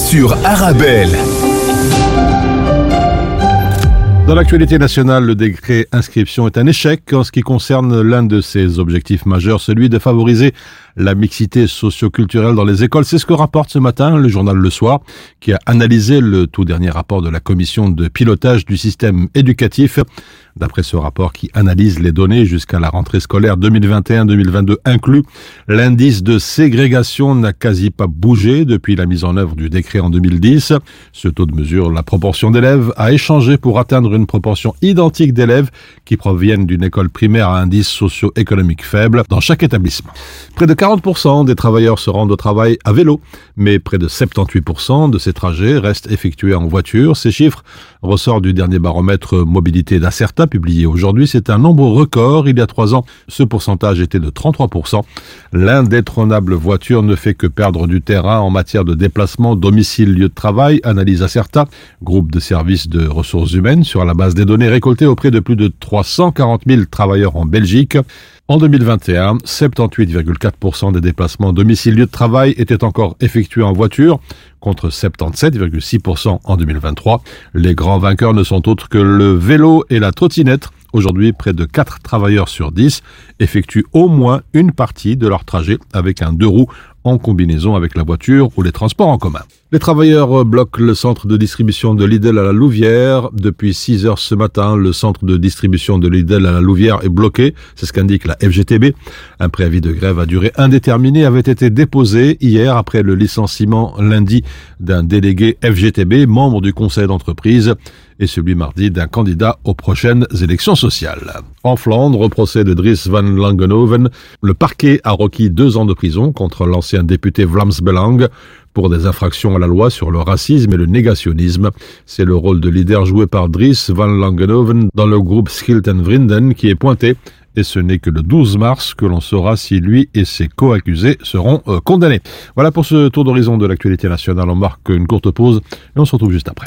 sur Arabelle. Dans l'actualité nationale, le décret inscription est un échec en ce qui concerne l'un de ses objectifs majeurs, celui de favoriser la mixité socioculturelle dans les écoles. C'est ce que rapporte ce matin le journal Le Soir, qui a analysé le tout dernier rapport de la commission de pilotage du système éducatif. D'après ce rapport qui analyse les données jusqu'à la rentrée scolaire 2021-2022 inclus, l'indice de ségrégation n'a quasi pas bougé depuis la mise en œuvre du décret en 2010. Ce taux de mesure la proportion d'élèves a échangé pour atteindre une proportion identique d'élèves qui proviennent d'une école primaire à indice socio-économique faible dans chaque établissement. 40% des travailleurs se rendent au travail à vélo, mais près de 78% de ces trajets restent effectués en voiture. Ces chiffres ressortent du dernier baromètre mobilité d'Acerta publié aujourd'hui. C'est un nombre record. Il y a trois ans, ce pourcentage était de 33%. L'indétrônable voiture ne fait que perdre du terrain en matière de déplacement domicile-lieu de travail, analyse Acerta, groupe de services de ressources humaines sur la base des données récoltées auprès de plus de 340 000 travailleurs en Belgique. En 2021, 78,4% des déplacements domicile-lieu de travail étaient encore effectués en voiture, contre 77,6% en 2023. Les grands vainqueurs ne sont autres que le vélo et la trottinette. Aujourd'hui, près de 4 travailleurs sur 10 effectuent au moins une partie de leur trajet avec un deux roues en combinaison avec la voiture ou les transports en commun. Les travailleurs bloquent le centre de distribution de Lidl à la Louvière. Depuis 6 heures ce matin, le centre de distribution de Lidl à la Louvière est bloqué. C'est ce qu'indique la FGTB. Un préavis de grève à durée indéterminée avait été déposé hier après le licenciement lundi d'un délégué FGTB, membre du conseil d'entreprise, et celui mardi d'un candidat aux prochaines élections sociales. En Flandre, au procès de Dries van Langenhoven, le parquet a requis deux ans de prison contre l'ancien député Vlaams Belang pour des infractions à la loi sur le racisme et le négationnisme. C'est le rôle de leader joué par Dries van Langenhoven dans le groupe Schilten Vrienden qui est pointé et ce n'est que le 12 mars que l'on saura si lui et ses co-accusés seront euh, condamnés. Voilà pour ce tour d'horizon de l'actualité nationale. On marque une courte pause et on se retrouve juste après.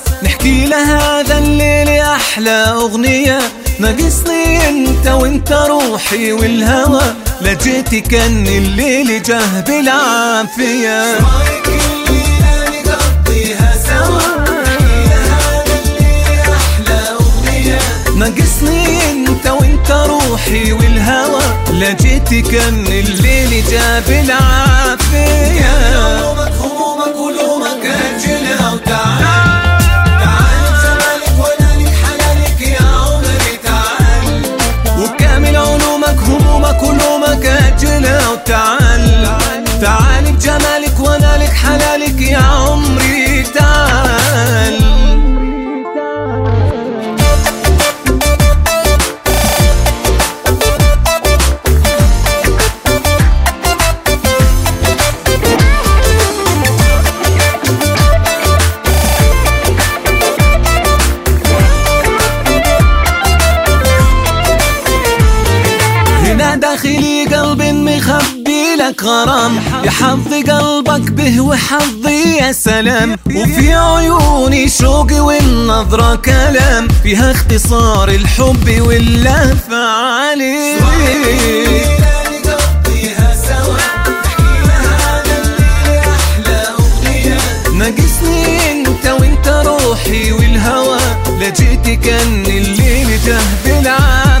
نحكي لهذا الليل أحلى أغنية. ناقصني أنت وأنت روحي والهوى. لجيتي كان الليل جه بالعافية والهوى. كان الليل جاب العافية تعال تعال بجمال لك غرام يحظي قلبك به وحظي يا سلام. وفي عيوني شوقي والنظرة كلام. فيها اختصار الحب واللهفة عليك ناقصني انت وانت روحي والهوى. لجيتي كان الليل جه بالعافية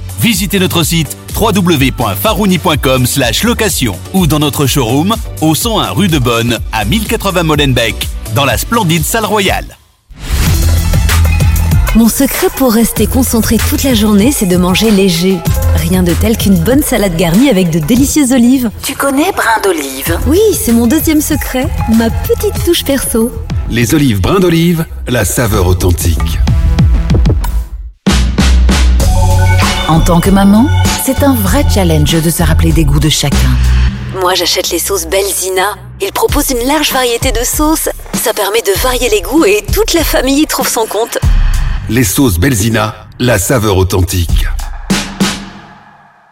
Visitez notre site www.farouni.com location ou dans notre showroom au 101 rue de Bonne à 1080 Molenbeek dans la splendide salle royale. Mon secret pour rester concentré toute la journée, c'est de manger léger. Rien de tel qu'une bonne salade garnie avec de délicieuses olives. Tu connais brin d'olive? Oui, c'est mon deuxième secret, ma petite touche perso. Les olives brin d'olive, la saveur authentique. En tant que maman, c'est un vrai challenge de se rappeler des goûts de chacun. Moi, j'achète les sauces Belzina. Ils proposent une large variété de sauces. Ça permet de varier les goûts et toute la famille y trouve son compte. Les sauces Belzina, la saveur authentique.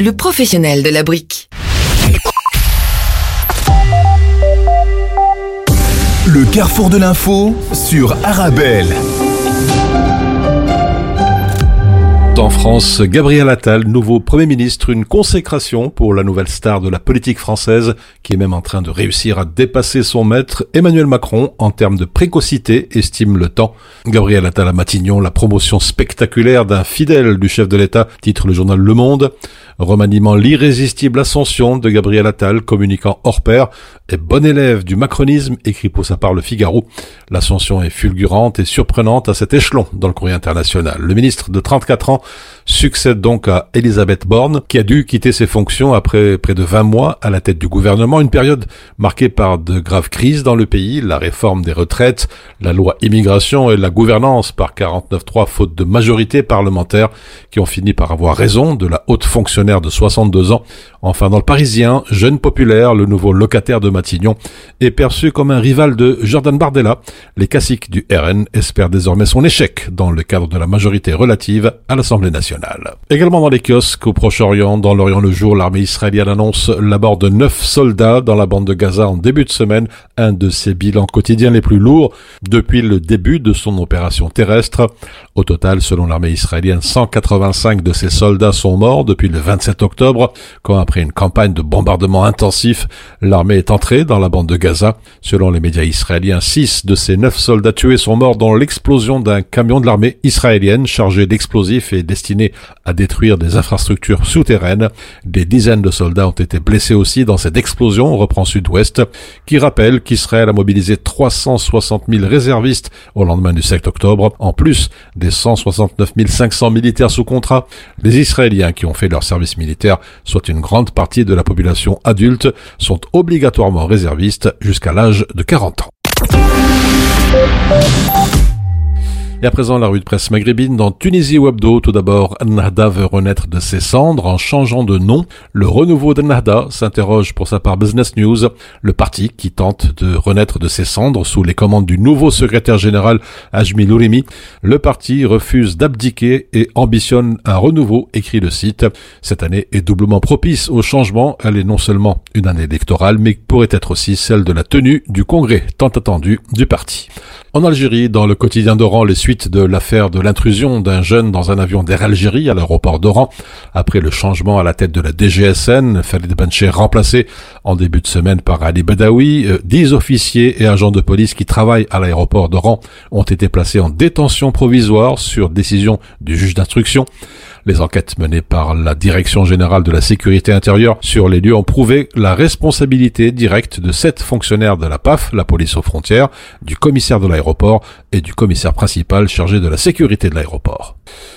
le professionnel de la brique. Le carrefour de l'info sur Arabelle. En France, Gabriel Attal, nouveau Premier ministre, une consécration pour la nouvelle star de la politique française, qui est même en train de réussir à dépasser son maître, Emmanuel Macron, en termes de précocité, estime le temps. Gabriel Attal à Matignon, la promotion spectaculaire d'un fidèle du chef de l'État, titre le journal Le Monde. Remaniement l'irrésistible ascension de Gabriel Attal, communicant hors pair, et bon élève du macronisme, écrit pour sa part le Figaro. L'ascension est fulgurante et surprenante à cet échelon dans le courrier international. Le ministre de 34 ans succède donc à Elisabeth Borne, qui a dû quitter ses fonctions après près de 20 mois à la tête du gouvernement, une période marquée par de graves crises dans le pays, la réforme des retraites, la loi immigration et la gouvernance par 49.3 faute de majorité parlementaire qui ont fini par avoir raison de la haute fonctionnaire de 62 ans. Enfin, dans le Parisien, jeune populaire, le nouveau locataire de Matignon est perçu comme un rival de Jordan Bardella. Les classiques du RN espèrent désormais son échec dans le cadre de la majorité relative à l'Assemblée nationale. Également dans les kiosques au Proche-Orient, dans l'Orient le jour, l'armée israélienne annonce la mort de neuf soldats dans la bande de Gaza en début de semaine, un de ses bilans quotidiens les plus lourds depuis le début de son opération terrestre. Au total, selon l'armée israélienne, 185 de ses soldats sont morts depuis le 27 octobre, quand après une campagne de bombardement intensif, l'armée est entrée dans la bande de Gaza. Selon les médias israéliens, six de ces neuf soldats tués sont morts dans l'explosion d'un camion de l'armée israélienne chargé d'explosifs et destiné à détruire des infrastructures souterraines. Des dizaines de soldats ont été blessés aussi dans cette explosion, reprend Sud-Ouest, qui rappelle qu'Israël a mobilisé 360 000 réservistes au lendemain du 7 octobre, en plus des 169 500 militaires sous contrat. Les Israéliens qui ont fait leur service militaire, soit une grande partie de la population adulte, sont obligatoirement réservistes jusqu'à l'âge de 40 ans. Et à présent, la rue de presse maghrébine dans Tunisie Webdo. Tout d'abord, Nahda veut renaître de ses cendres en changeant de nom. Le renouveau de Nahda s'interroge pour sa part Business News, le parti qui tente de renaître de ses cendres sous les commandes du nouveau secrétaire général Ajmi Lourimi. Le parti refuse d'abdiquer et ambitionne un renouveau, écrit le site. Cette année est doublement propice au changement. Elle est non seulement une année électorale, mais pourrait être aussi celle de la tenue du congrès tant attendu du parti. En Algérie, dans le quotidien d'Oran, les suites de l'affaire de l'intrusion d'un jeune dans un avion d'Air Algérie à l'aéroport d'Oran, après le changement à la tête de la DGSN, Farid Bencher remplacé en début de semaine par Ali Badawi, euh, dix officiers et agents de police qui travaillent à l'aéroport d'Oran ont été placés en détention provisoire sur décision du juge d'instruction. Les enquêtes menées par la Direction générale de la sécurité intérieure sur les lieux ont prouvé la responsabilité directe de sept fonctionnaires de la PAF, la police aux frontières, du commissaire de l'aéroport et du commissaire principal chargé de la sécurité de l'aéroport.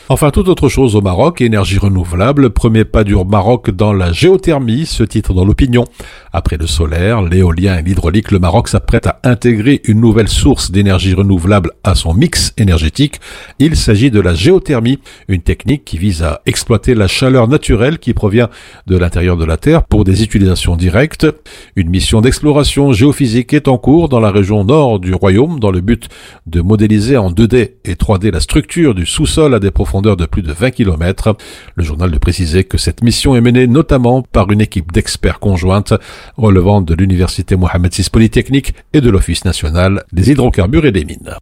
Enfin, toute autre chose au Maroc, énergie renouvelable, premier pas du Maroc dans la géothermie, ce titre dans l'opinion. Après le solaire, l'éolien et l'hydraulique, le Maroc s'apprête à intégrer une nouvelle source d'énergie renouvelable à son mix énergétique. Il s'agit de la géothermie, une technique qui vise à exploiter la chaleur naturelle qui provient de l'intérieur de la Terre pour des utilisations directes. Une mission d'exploration géophysique est en cours dans la région nord du royaume dans le but de modéliser en 2D et 3D la structure du sous-sol à des profondeurs de plus de 20 km. Le journal de préciser que cette mission est menée notamment par une équipe d'experts conjointes relevant de l'Université Mohamed VI Polytechnique et de l'Office national des hydrocarbures et des mines.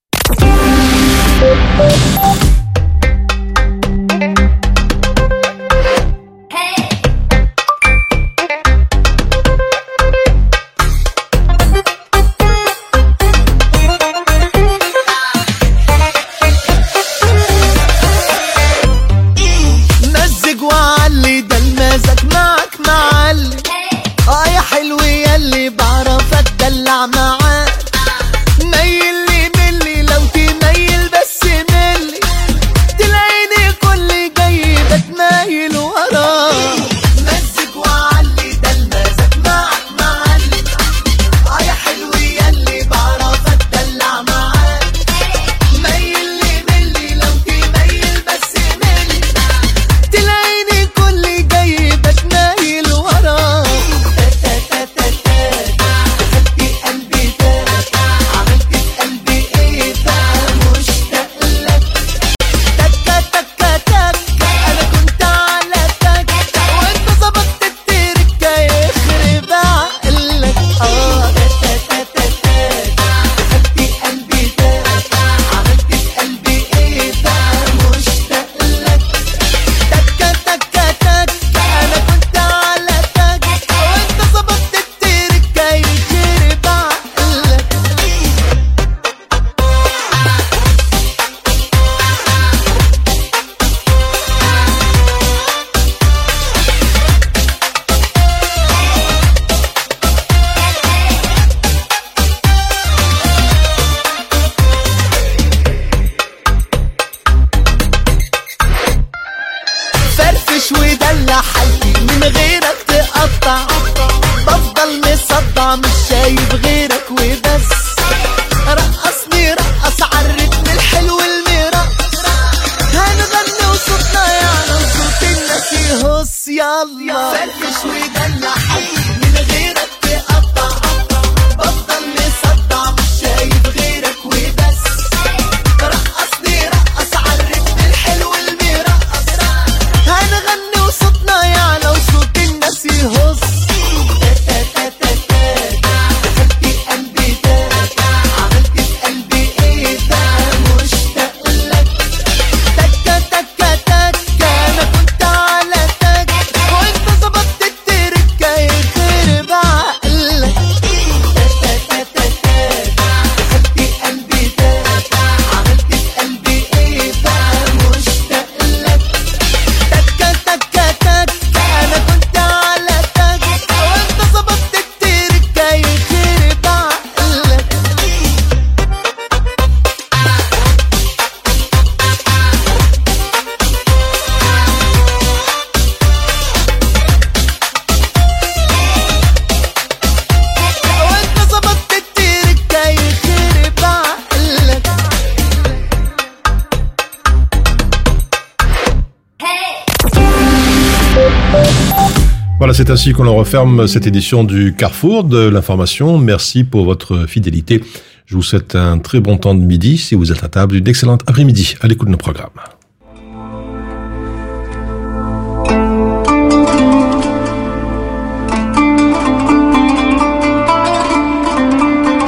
Voilà, c'est ainsi qu'on en referme cette édition du Carrefour de l'information. Merci pour votre fidélité. Je vous souhaite un très bon temps de midi. Si vous êtes à table, une excellente après-midi à l'écoute de nos programmes.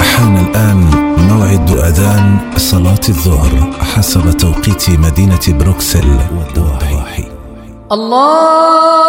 حان الآن موعد أذان صلاة الظهر حسب توقيت مدينة بروكسل والضواحي الله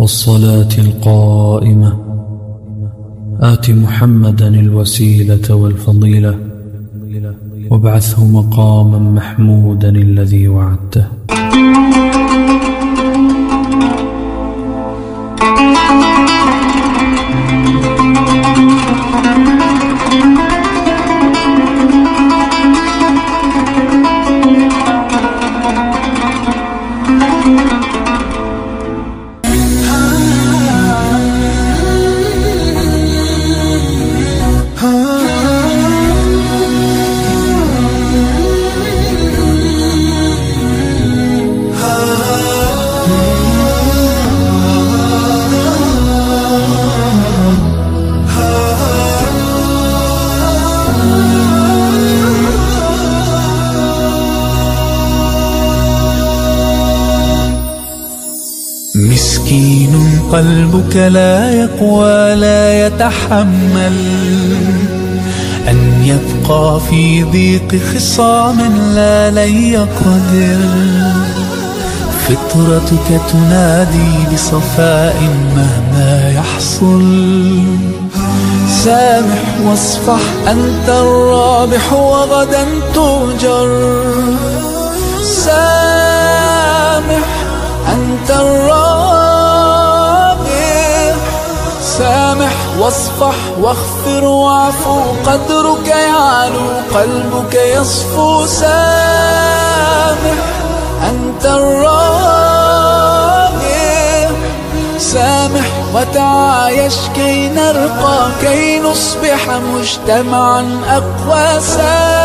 والصلاة القائمة. آت محمدا الوسيلة والفضيلة وابعثه مقاما محمودا الذي وعدته. قلبك لا يقوى لا يتحمل. أن يبقى في ضيق خصام لا لن يقدر. فطرتك تنادي بصفاء مهما يحصل. سامح واصفح أنت الرابح وغدا تؤجر. سامح أنت الرابح سامح واصفح واغفر واعفو قدرك يعلو قلبك يصفو. سامح أنت الرابح سامح وتعايش كي نرقى كي نصبح مجتمعا أقوى. سامح.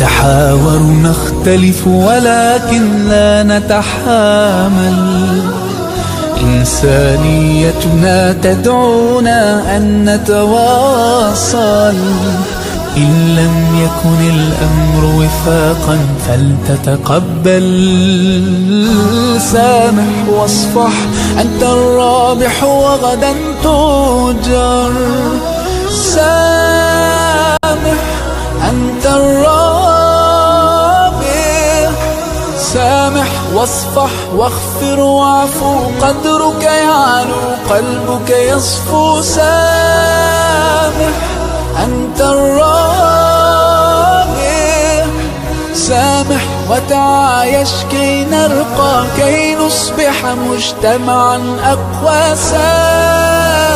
نتحاور نختلف ولكن لا نتحامل. إنسانيتنا تدعونا أن نتواصل. إن لم يكن الأمر وفاقا فلتتقبل. سامح واصفح أنت الرابح وغدا تؤجر سامح أنت الرابح سامح واصفح واغفر واعفو قدرك يعلو قلبك يصفو. سامح أنت الرابح سامح وتعايش كي نرقى. كي نصبح مجتمعا أقوى. سامح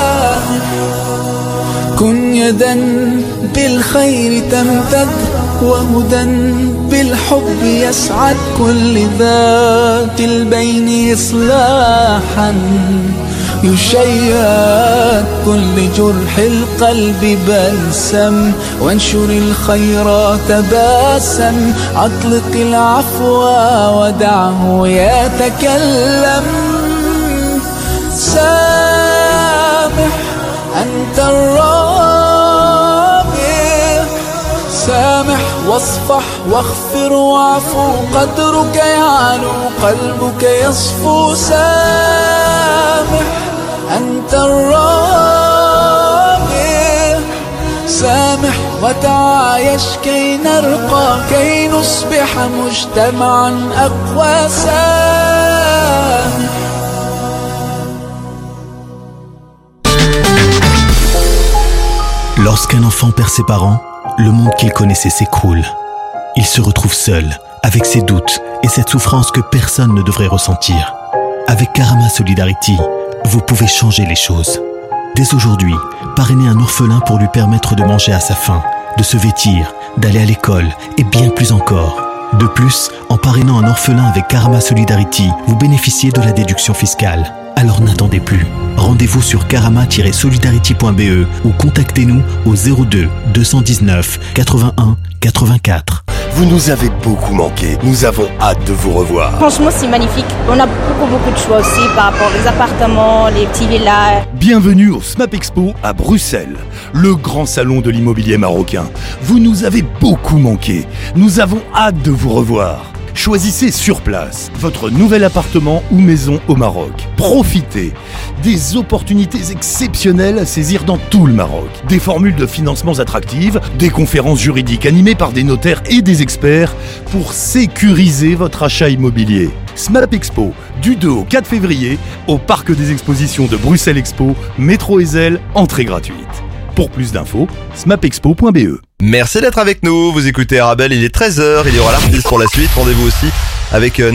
كن يدا بالخير تمتد. وهدى بالحب يسعد كل ذات البين إصلاحا يشيد كل جرح القلب بلسم وانشر الخيرات باسم أطلق العفو ودعه يتكلم. سامح أنت الرابح واصفح واغفر واعفو قدرك يعلو قلبك يصفو. سامح أنت الرابح سامح وتعايش كي نرقى كي نصبح مجتمعا أقوى. سامح. Lorsqu'un enfant perd ses parents, le monde qu'il connaissait s'écroule. Il se retrouve seul, avec ses doutes et cette souffrance que personne ne devrait ressentir. Avec Karama Solidarity, vous pouvez changer les choses. Dès aujourd'hui, parrainez un orphelin pour lui permettre de manger à sa faim, de se vêtir, d'aller à l'école et bien plus encore. De plus, en parrainant un orphelin avec Karama Solidarity, vous bénéficiez de la déduction fiscale. Alors n'attendez plus. Rendez-vous sur karama-solidarity.be ou contactez-nous au 02 219 81 84. Vous nous avez beaucoup manqué. Nous avons hâte de vous revoir. Franchement, c'est magnifique. On a beaucoup, beaucoup de choix aussi par rapport aux appartements, les petits villas. Bienvenue au SMAP Expo à Bruxelles, le grand salon de l'immobilier marocain. Vous nous avez beaucoup manqué. Nous avons hâte de vous revoir. Choisissez sur place votre nouvel appartement ou maison au Maroc. Profitez des opportunités exceptionnelles à saisir dans tout le Maroc. Des formules de financements attractives, des conférences juridiques animées par des notaires et des experts pour sécuriser votre achat immobilier. SMAP Expo, du 2 au 4 février, au Parc des Expositions de Bruxelles Expo, métro Ezel, entrée gratuite. Pour plus d'infos, smapexpo.be. Merci d'être avec nous. Vous écoutez Arabelle, il est 13h. Il y aura l'artiste pour la suite. Rendez-vous aussi avec euh,